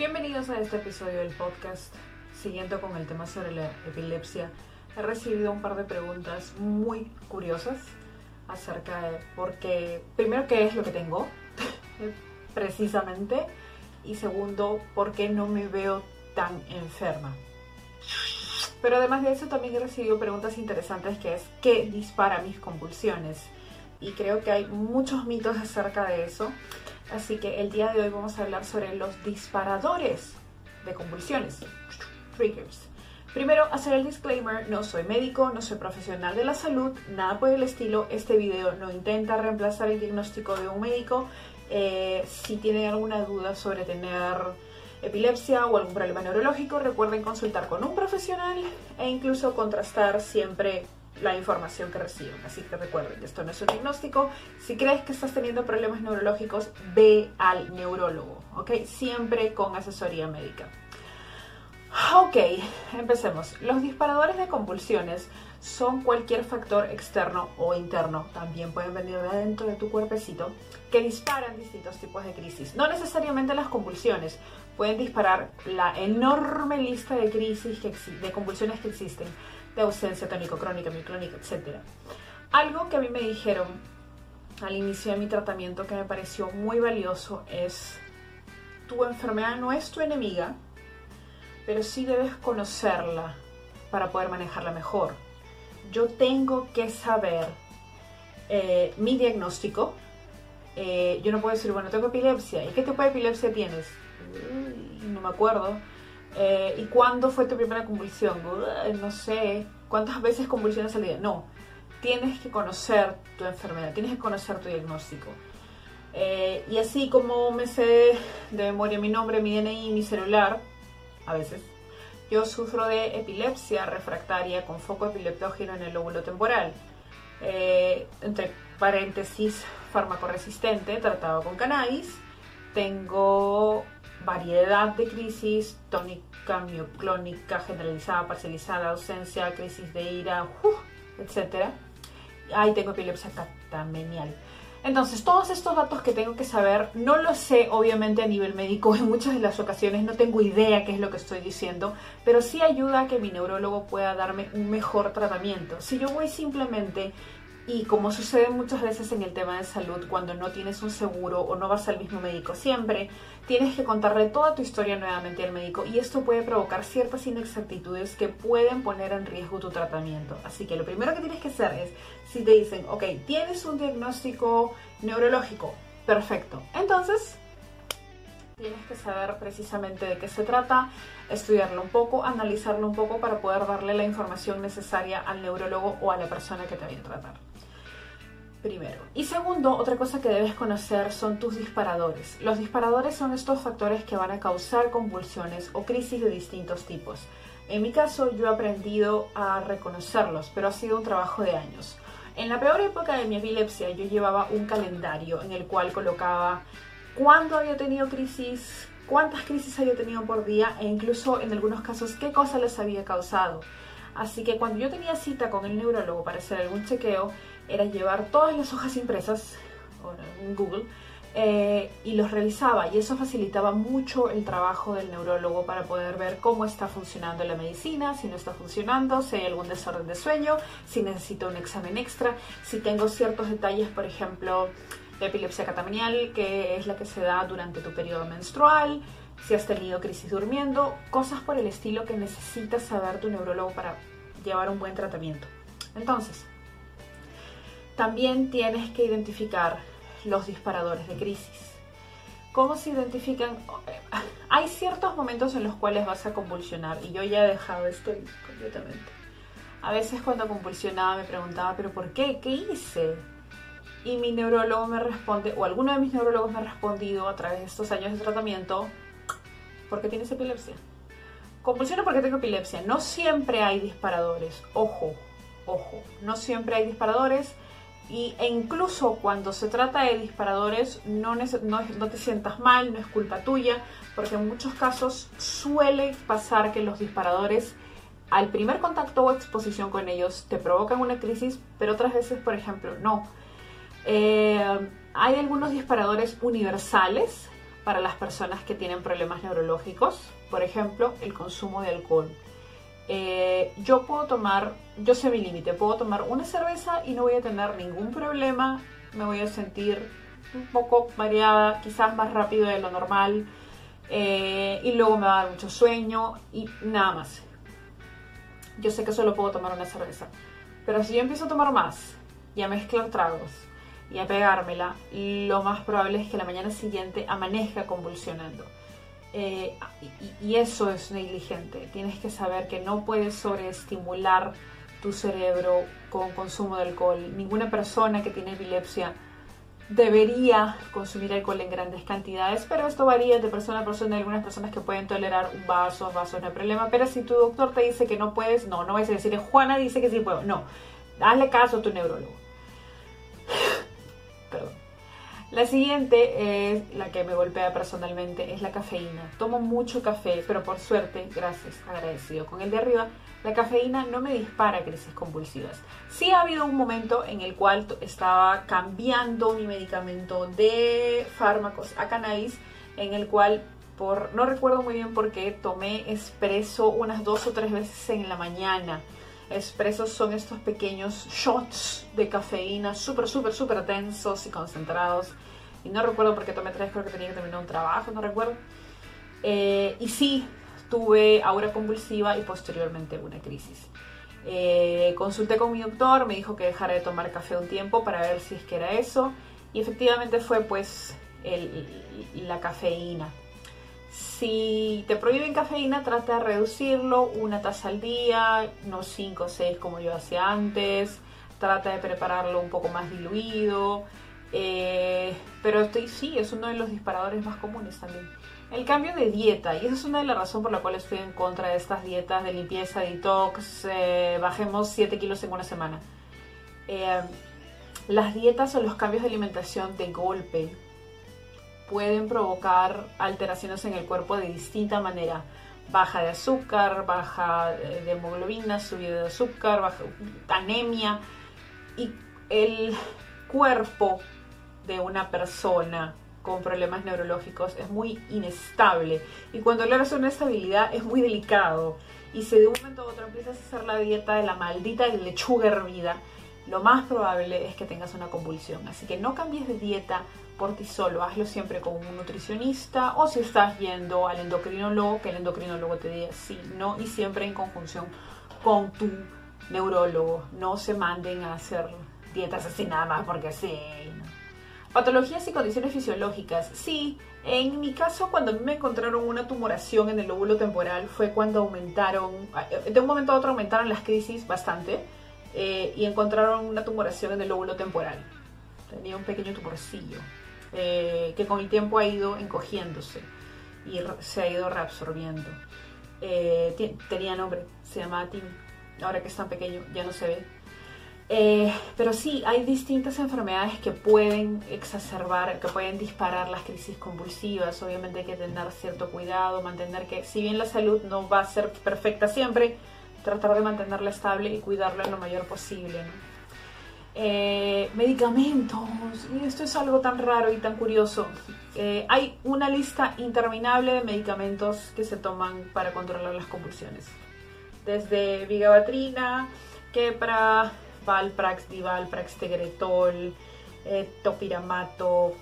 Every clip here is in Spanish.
Bienvenidos a este episodio del podcast. Siguiendo con el tema sobre la epilepsia, he recibido un par de preguntas muy curiosas acerca de por qué, primero, qué es lo que tengo, precisamente, y segundo, por qué no me veo tan enferma. Pero además de eso también he recibido preguntas interesantes que es ¿qué dispara mis convulsiones? Y creo que hay muchos mitos acerca de eso. Así que el día de hoy vamos a hablar sobre los disparadores de convulsiones. Triggers. Primero, hacer el disclaimer, no soy médico, no soy profesional de la salud, nada por el estilo. Este video no intenta reemplazar el diagnóstico de un médico. Eh, si tienen alguna duda sobre tener epilepsia o algún problema neurológico, recuerden consultar con un profesional e incluso contrastar siempre la información que reciben. Así que recuerden, esto no es un diagnóstico. Si crees que estás teniendo problemas neurológicos, ve al neurólogo, ¿ok? Siempre con asesoría médica. Ok, empecemos. Los disparadores de convulsiones son cualquier factor externo o interno, también pueden venir de adentro de tu cuerpecito, que disparan distintos tipos de crisis. No necesariamente las convulsiones, pueden disparar la enorme lista de crisis, que, de convulsiones que existen, de ausencia tónico-crónica, micrónica, etc. Algo que a mí me dijeron al inicio de mi tratamiento que me pareció muy valioso es, tu enfermedad no es tu enemiga, pero sí debes conocerla para poder manejarla mejor. Yo tengo que saber eh, mi diagnóstico. Eh, yo no puedo decir, bueno, tengo epilepsia. ¿Y qué tipo de epilepsia tienes? no me acuerdo. Eh, ¿Y cuándo fue tu primera convulsión? no sé. ¿Cuántas veces convulsiones al día? No. Tienes que conocer tu enfermedad, tienes que conocer tu diagnóstico. Eh, y así como me sé de memoria mi nombre, mi DNI, mi celular, a veces, yo sufro de epilepsia refractaria con foco epileptógeno en el lóbulo temporal. Eh, entre paréntesis, fármaco resistente, tratado con cannabis. Tengo variedad de crisis, tónica, mioclónica, generalizada, parcializada, ausencia, crisis de ira, etc. Ahí tengo epilepsia catamenial. Entonces, todos estos datos que tengo que saber, no los sé obviamente a nivel médico, en muchas de las ocasiones no tengo idea qué es lo que estoy diciendo, pero sí ayuda a que mi neurólogo pueda darme un mejor tratamiento. Si yo voy simplemente y como sucede muchas veces en el tema de salud, cuando no tienes un seguro o no vas al mismo médico siempre, tienes que contarle toda tu historia nuevamente al médico y esto puede provocar ciertas inexactitudes que pueden poner en riesgo tu tratamiento. Así que lo primero que tienes que hacer es, si te dicen, ok, tienes un diagnóstico neurológico, perfecto. Entonces, tienes que saber precisamente de qué se trata, estudiarlo un poco, analizarlo un poco para poder darle la información necesaria al neurólogo o a la persona que te vaya a tratar primero. Y segundo, otra cosa que debes conocer son tus disparadores. Los disparadores son estos factores que van a causar convulsiones o crisis de distintos tipos. En mi caso, yo he aprendido a reconocerlos, pero ha sido un trabajo de años. En la peor época de mi epilepsia, yo llevaba un calendario en el cual colocaba cuándo había tenido crisis, cuántas crisis había tenido por día e incluso en algunos casos qué cosa les había causado. Así que cuando yo tenía cita con el neurólogo para hacer algún chequeo, era llevar todas las hojas impresas en Google eh, y los revisaba y eso facilitaba mucho el trabajo del neurólogo para poder ver cómo está funcionando la medicina, si no está funcionando, si hay algún desorden de sueño, si necesito un examen extra, si tengo ciertos detalles, por ejemplo, de epilepsia catamenial, que es la que se da durante tu periodo menstrual, si has tenido crisis durmiendo, cosas por el estilo que necesitas saber tu neurólogo para llevar un buen tratamiento. Entonces, también tienes que identificar los disparadores de crisis. ¿Cómo se identifican? Hay ciertos momentos en los cuales vas a convulsionar y yo ya he dejado esto completamente. A veces cuando convulsionaba me preguntaba, ¿pero por qué? ¿Qué hice? Y mi neurólogo me responde, o alguno de mis neurólogos me ha respondido a través de estos años de tratamiento, ¿por qué tienes epilepsia? Convulsiono porque tengo epilepsia. No siempre hay disparadores. Ojo, ojo. No siempre hay disparadores. Y, e incluso cuando se trata de disparadores, no, te sientas mal, no es culpa tuya, porque en muchos casos suele pasar que los disparadores al primer contacto o exposición con ellos te provocan una crisis, pero otras veces, por ejemplo, no. Eh, hay algunos disparadores universales para las personas que tienen problemas neurológicos, por ejemplo, el consumo de alcohol. Eh, yo puedo tomar, yo sé mi límite, puedo tomar una cerveza y no voy a tener ningún problema, me voy a sentir un poco mareada, quizás más rápido de lo normal, eh, y luego me va a dar mucho sueño y nada más. Yo sé que solo puedo tomar una cerveza, pero si yo empiezo a tomar más y a mezclar tragos y a pegármela, lo más probable es que la mañana siguiente amanezca convulsionando. Eh, y, eso es negligente. Tienes que saber que no puedes sobreestimular tu cerebro con consumo de alcohol. Ninguna persona que tiene epilepsia debería consumir alcohol en grandes cantidades, pero esto varía de persona a persona. Hay algunas personas que pueden tolerar un vaso, vasos, no hay problema. Pero si tu doctor te dice que no puedes, no, no vas a decir, Juana dice que sí puedo. No, hazle caso a tu neurólogo. Perdón. La siguiente es la que me golpea personalmente, es la cafeína. Tomo mucho café, pero por suerte, gracias, agradecido con el de arriba, la cafeína no me dispara crisis convulsivas. Sí ha habido un momento en el cual estaba cambiando mi medicamento de fármacos a cannabis, en el cual por, no recuerdo muy bien por qué, tomé espresso unas dos o tres veces en la mañana Expresos son estos pequeños shots de cafeína súper, súper, súper densos y concentrados. Y no recuerdo por qué tomé tres, creo que tenía que terminar un trabajo, no recuerdo. Eh, y sí, tuve aura convulsiva y posteriormente una crisis. Eh, consulté con mi doctor, me dijo que dejara de tomar café un tiempo para ver si es que era eso. Y efectivamente fue pues la cafeína. Si te prohíben cafeína, trata de reducirlo una taza al día, no 5 o 6 como yo hacía antes. Trata de prepararlo un poco más diluido. Eh, pero estoy, sí, es uno de los disparadores más comunes también. El cambio de dieta, y esa es una de las razones por la cual estoy en contra de estas dietas de limpieza, detox, eh, bajemos 7 kilos en una semana. Eh, las dietas o los cambios de alimentación de golpe pueden provocar alteraciones en el cuerpo de distinta manera. Baja de azúcar, baja de hemoglobina, subida de azúcar, baja, anemia. Y el cuerpo de una persona con problemas neurológicos es muy inestable. Y cuando de una estabilidad es muy delicado. Y si de un momento a otro empiezas a hacer la dieta de la maldita lechuga hervida, lo más probable es que tengas una convulsión. Así que no cambies de dieta por ti solo, hazlo siempre con un nutricionista o si estás yendo al endocrinólogo, que el endocrinólogo te diga sí, no y siempre en conjunción con tu neurólogo. No se manden a hacer dietas así nada más porque sí. Patologías y condiciones fisiológicas. Sí, en mi caso cuando me encontraron una tumoración en el lóbulo temporal fue cuando aumentaron, de un momento a otro aumentaron las crisis bastante eh, y encontraron una tumoración en el lóbulo temporal. Tenía un pequeño tumorcillo eh, que con el tiempo ha ido encogiéndose y se ha ido reabsorbiendo. Eh, tenía nombre, se llamaba Tim. Ahora que es tan pequeño, ya no se ve. Pero sí, hay distintas enfermedades que pueden exacerbar, que pueden disparar las crisis convulsivas. Obviamente hay que tener cierto cuidado, mantener que, si bien la salud no va a ser perfecta siempre, tratar de mantenerla estable y cuidarla lo mayor posible. Eh, medicamentos, y esto es algo tan raro y tan curioso. Eh, hay una lista interminable de medicamentos que se toman para controlar las convulsiones. Desde vigabatrina, quepra, valprax, divalprax, tegretol, eh, topiramato,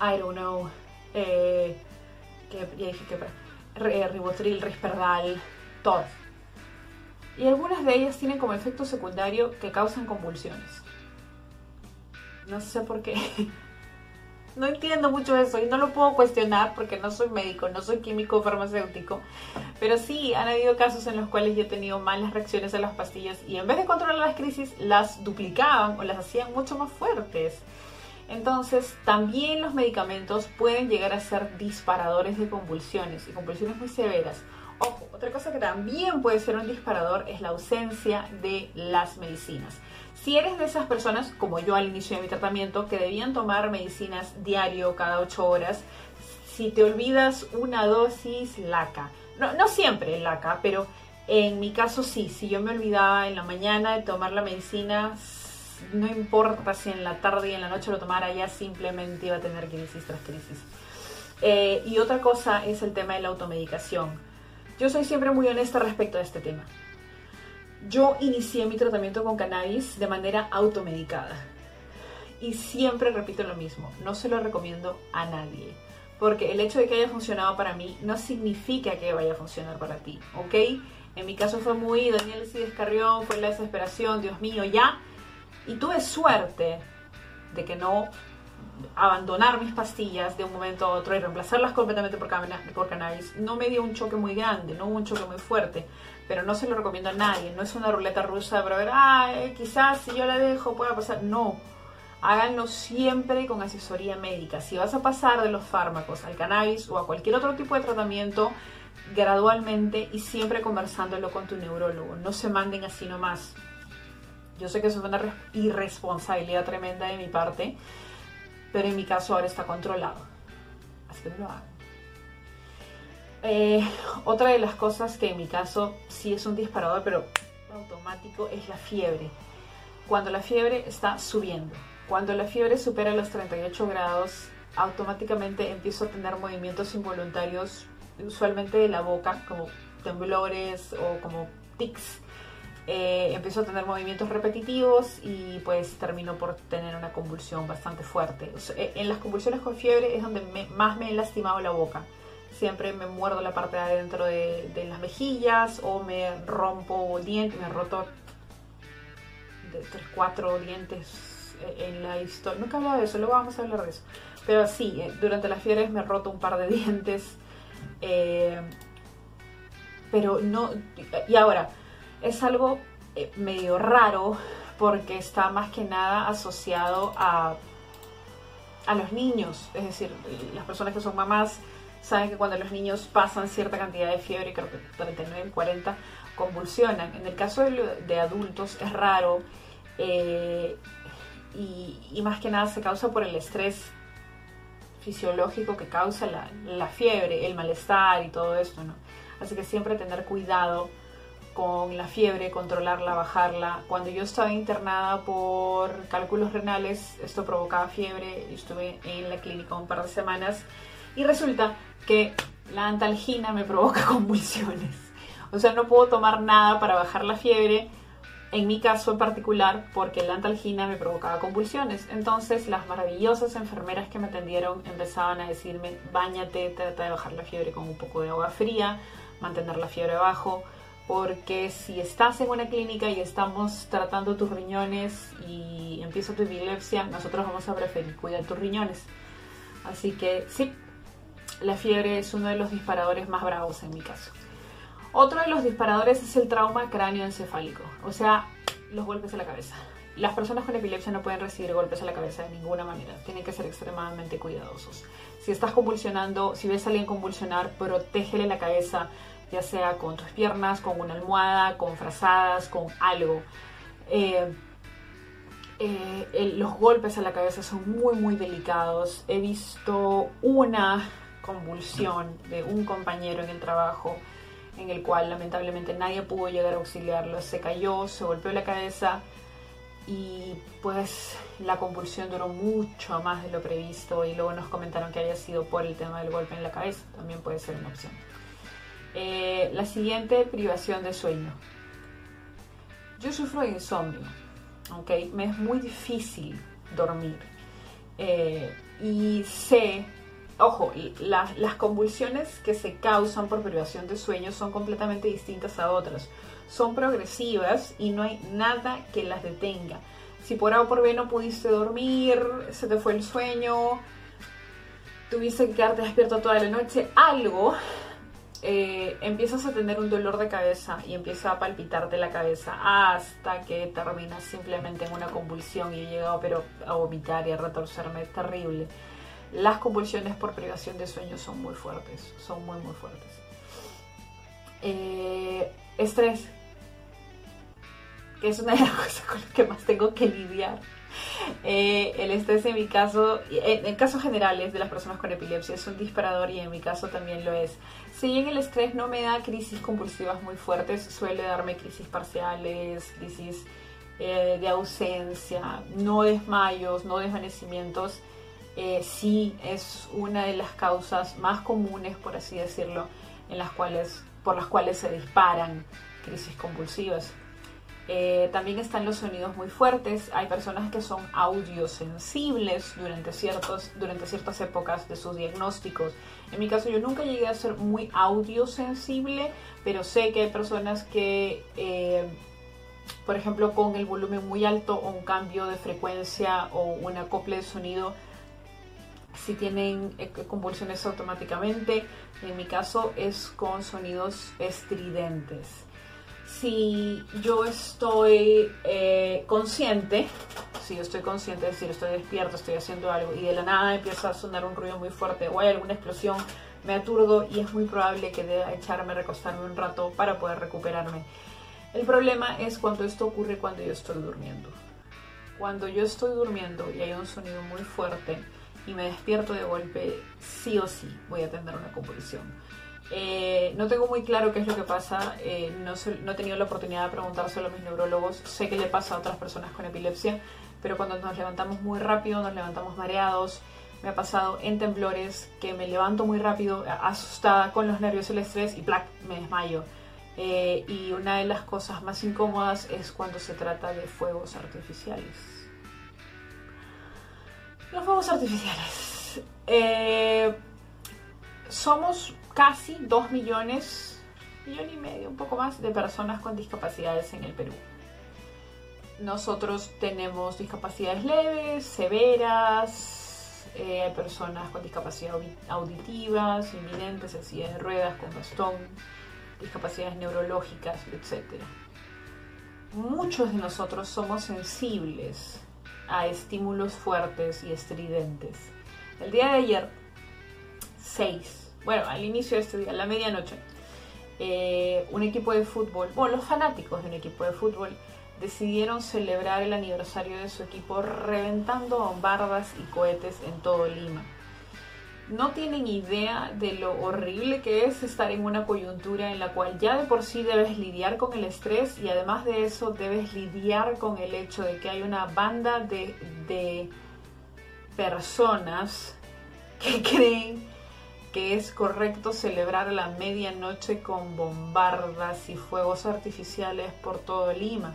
I don't know, que, ya dije quepra, ribotril, risperdal, todas y algunas de ellas tienen como efecto secundario que causan convulsiones. No sé por qué. No entiendo mucho eso y no lo puedo cuestionar porque no soy médico, no soy químico farmacéutico. Pero sí, han habido casos en los cuales yo he tenido malas reacciones a las pastillas y en vez de controlar las crisis, las duplicaban o las hacían mucho más fuertes. Entonces, también los medicamentos pueden llegar a ser disparadores de convulsiones y convulsiones muy severas Ojo, otra cosa que también puede ser un disparador es la ausencia de las medicinas. Si eres de esas personas, como yo al inicio de mi tratamiento, que debían tomar medicinas diario cada 8 horas, si te olvidas una dosis, laca. No, no siempre laca, pero en mi caso sí. Si yo me olvidaba en la mañana de tomar la medicina, no importa si en la tarde y en la noche lo tomara, ya simplemente iba a tener crisis tras crisis. Eh, y otra cosa es el tema de la automedicación. Yo soy siempre muy honesta respecto a este tema. Yo inicié mi tratamiento con cannabis de manera automedicada. Y siempre repito lo mismo, no se lo recomiendo a nadie. Porque el hecho de que haya funcionado para mí no significa que vaya a funcionar para ti, ¿ok? En mi caso fue muy Daniel se descarrió, fue la desesperación, Dios mío, ya. Y tuve suerte de que no abandonar mis pastillas de un momento a otro y reemplazarlas completamente por, por cannabis, no me dio un choque muy grande, no un choque muy fuerte, pero no se lo recomiendo a nadie, no es una ruleta rusa para ver, ah, eh, quizás si yo la dejo pueda pasar, no, háganlo siempre con asesoría médica, si vas a pasar de los fármacos al cannabis o a cualquier otro tipo de tratamiento, gradualmente y siempre conversándolo con tu neurólogo, no se manden así nomás. Yo sé que eso es una irresponsabilidad tremenda de mi parte, pero en mi caso ahora está controlado. Así que no lo hagan. Eh, otra de las cosas que en mi caso sí es un disparador, pero automático, es la fiebre. Cuando la fiebre está subiendo, cuando la fiebre supera los 38 grados, automáticamente empiezo a tener movimientos involuntarios, usualmente de la boca, como temblores o como tics eh, empezó a tener movimientos repetitivos y pues terminó por tener una convulsión bastante fuerte. Eh, en las convulsiones con fiebre es donde más me he lastimado la boca. Siempre me muerdo la parte de adentro de, las mejillas o me rompo dientes, me he roto de tres, cuatro dientes eh, en la historia. Nunca he hablado de eso, luego vamos a hablar de eso. Pero sí, durante las fiebres me he roto un par de dientes. pero no. Y ahora, es algo eh, medio raro porque está más que nada asociado a, a los niños. Es decir, las personas que son mamás saben que cuando los niños pasan cierta cantidad de fiebre, creo que 39, 40, convulsionan. En el caso de, adultos es raro eh, y, más que nada se causa por el estrés fisiológico que causa la, la fiebre, el malestar y todo esto, ¿no? Así que siempre tener cuidado con la fiebre, controlarla, bajarla. Cuando yo estaba internada por cálculos renales, esto provocaba fiebre y estuve en la clínica un par de semanas y resulta que la antalgina me provoca convulsiones. O sea, no puedo tomar nada para bajar la fiebre, en mi caso en particular, porque la antalgina me provocaba convulsiones. Entonces las maravillosas enfermeras que me atendieron empezaban a decirme, bañate, trata de bajar la fiebre con un poco de agua fría, mantener la fiebre abajo porque si estás en una clínica y estamos tratando tus riñones y empieza tu epilepsia, nosotros vamos a preferir cuidar tus riñones. Así que sí, la fiebre es uno de los disparadores más bravos en mi caso. Otro de los disparadores es el trauma cráneoencefálico, o sea, los golpes a la cabeza. Las personas con epilepsia no pueden recibir golpes a la cabeza de ninguna manera, tienen que ser extremadamente cuidadosos. Si estás convulsionando, si ves a alguien convulsionar, protégele la cabeza, ya sea con tus piernas, con una almohada, con frazadas, con algo. Eh, eh, los golpes a la cabeza son muy, muy delicados. He visto una convulsión de un compañero en el trabajo en el cual lamentablemente nadie pudo llegar a auxiliarlo. Se cayó, se golpeó la cabeza y pues la convulsión duró mucho más de lo previsto y luego nos comentaron que haya sido por el tema del golpe en la cabeza. También puede ser una opción. Eh, la siguiente, privación de sueño. Yo sufro de insomnio, ¿ok? Me es muy difícil dormir. Eh, y sé, ojo, las convulsiones que se causan por privación de sueño son completamente distintas a otras. Son progresivas y no hay nada que las detenga. Si por A o por B no pudiste dormir, se te fue el sueño, tuviste que quedarte despierto toda la noche, algo eh, empiezas a tener un dolor de cabeza y empieza a palpitarte la cabeza hasta que terminas simplemente en una convulsión y he llegado pero a vomitar y a retorcerme terrible. Las convulsiones por privación de sueño son muy fuertes, son muy muy fuertes. Eh, estrés, que es una de las cosas con las que más tengo que lidiar. Eh, el estrés en mi caso, en, casos generales de las personas con epilepsia es un disparador y en mi caso también lo es. Si bien el estrés no me da crisis compulsivas muy fuertes, suele darme crisis parciales, crisis eh, de ausencia, no desmayos, no desvanecimientos. eh, sí es una de las causas más comunes, por así decirlo, en las cuales, por las cuales se disparan crisis convulsivas. Eh, también están los sonidos muy fuertes. Hay personas que son audiosensibles durante, ciertos, durante ciertas épocas de sus diagnósticos. En mi caso yo nunca llegué a ser muy audiosensible, pero sé que hay personas que, eh, por ejemplo, con el volumen muy alto o un cambio de frecuencia o un acople de sonido, si tienen eh, convulsiones automáticamente. En mi caso es con sonidos estridentes si yo estoy eh, consciente, si yo estoy consciente, es decir, estoy despierto, estoy haciendo algo y de la nada empieza a sonar un ruido muy fuerte o hay alguna explosión, me aturdo y es muy probable que deba echarme, recostarme un rato para poder recuperarme. El problema es cuando esto ocurre cuando yo estoy durmiendo. Cuando yo estoy durmiendo y hay un sonido muy fuerte y me despierto de golpe, sí o sí voy a tener una convulsión eh, no tengo muy claro qué es lo que pasa, eh, no, no, he tenido la oportunidad de preguntárselo a mis neurólogos, sé que le pasa a otras personas con epilepsia, pero cuando nos levantamos muy rápido, nos levantamos mareados, me ha pasado en temblores que me levanto muy rápido, asustada con los nervios y el estrés y ¡plac! me desmayo. Eh, y una de las cosas más incómodas es cuando se trata de fuegos artificiales. Los fuegos artificiales. somos casi 2 millones, millón y medio, un poco más, de personas con discapacidades en el Perú. Nosotros tenemos discapacidades leves, severas, eh, hay personas con discapacidad auditivas, invidentes, en de ruedas, con bastón, discapacidades neurológicas, etc. Muchos de nosotros somos sensibles a estímulos fuertes y estridentes. El día de ayer, 6 bueno, al inicio de este día, a la medianoche, eh, un equipo de fútbol, bueno, los fanáticos de un equipo de fútbol decidieron celebrar el aniversario de su equipo reventando bombardas y cohetes en todo Lima. No tienen idea de lo horrible que es estar en una coyuntura en la cual ya de por sí debes lidiar con el estrés y además de eso debes lidiar con el hecho de que hay una banda de, de personas que creen que es correcto celebrar la medianoche con bombardas y fuegos artificiales por todo Lima.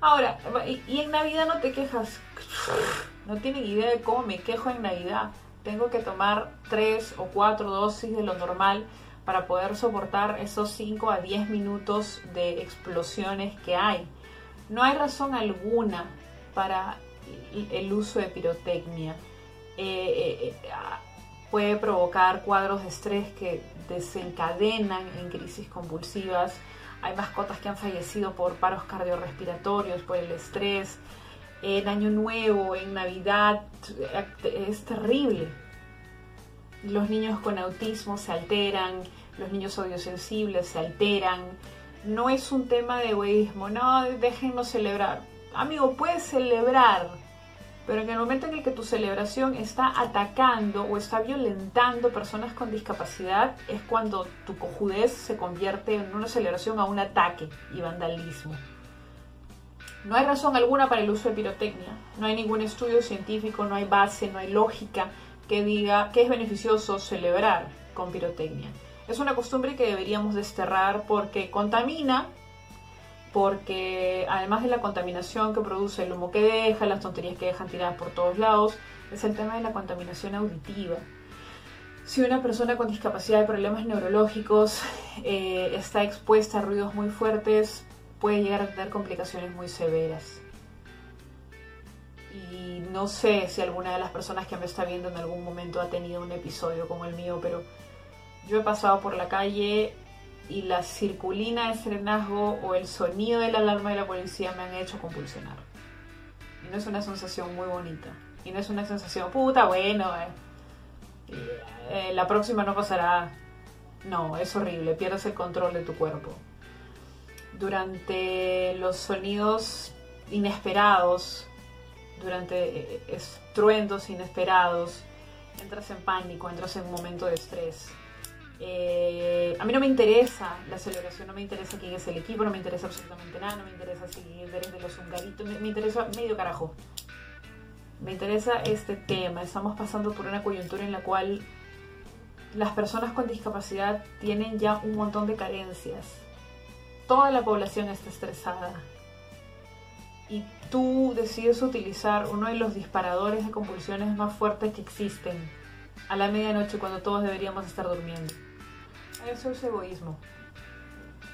Ahora, y, en Navidad no te quejas. No tienen idea de cómo me quejo en Navidad. Tengo que tomar tres o cuatro dosis de lo normal para poder soportar esos 5 a 10 minutos de explosiones que hay. No hay razón alguna para el uso de pirotecnia. Eh, eh, eh, puede provocar cuadros de estrés que desencadenan en crisis convulsivas. Hay mascotas que han fallecido por paros cardiorrespiratorios, por el estrés. En Año Nuevo, en Navidad, es terrible. Los niños con autismo se alteran, los niños audiosensibles se alteran. No es un tema de egoísmo, no, déjennos celebrar. Amigo, puedes celebrar, pero en el momento en el que tu celebración está atacando o está violentando personas con discapacidad, es cuando tu cojudez se convierte en una celebración a un ataque y vandalismo. No hay razón alguna para el uso de pirotecnia, no hay ningún estudio científico, no hay base, no hay lógica que diga que es beneficioso celebrar con pirotecnia. Es una costumbre que deberíamos desterrar porque contamina porque además de la contaminación que produce el humo que deja, las tonterías que dejan tiradas por todos lados, es el tema de la contaminación auditiva. Si una persona con discapacidad de problemas neurológicos eh, está expuesta a ruidos muy fuertes, puede llegar a tener complicaciones muy severas. Y no sé si alguna de las personas que me está viendo en algún momento ha tenido un episodio como el mío, pero yo he pasado por la calle y la circulina de serenazgo o el sonido de la alarma de la policía me han hecho convulsionar. Y no es una sensación muy bonita. Y no es una sensación, puta, bueno, eh, eh, la próxima no pasará. No, es horrible, pierdes el control de tu cuerpo. Durante los sonidos inesperados, durante eh, estruendos inesperados, entras en pánico, entras en un momento de estrés eh, a mí no me interesa la celebración, no me interesa quién es el equipo, no me interesa absolutamente nada, no me interesa si eres de los hungaritos, me, interesa medio carajo. me interesa este tema. Estamos pasando por una coyuntura en la cual las personas con discapacidad tienen ya un montón de carencias. Toda la población está estresada. Y tú decides utilizar uno de los disparadores de convulsiones más fuertes que existen a la medianoche cuando todos deberíamos estar durmiendo. Eso es egoísmo.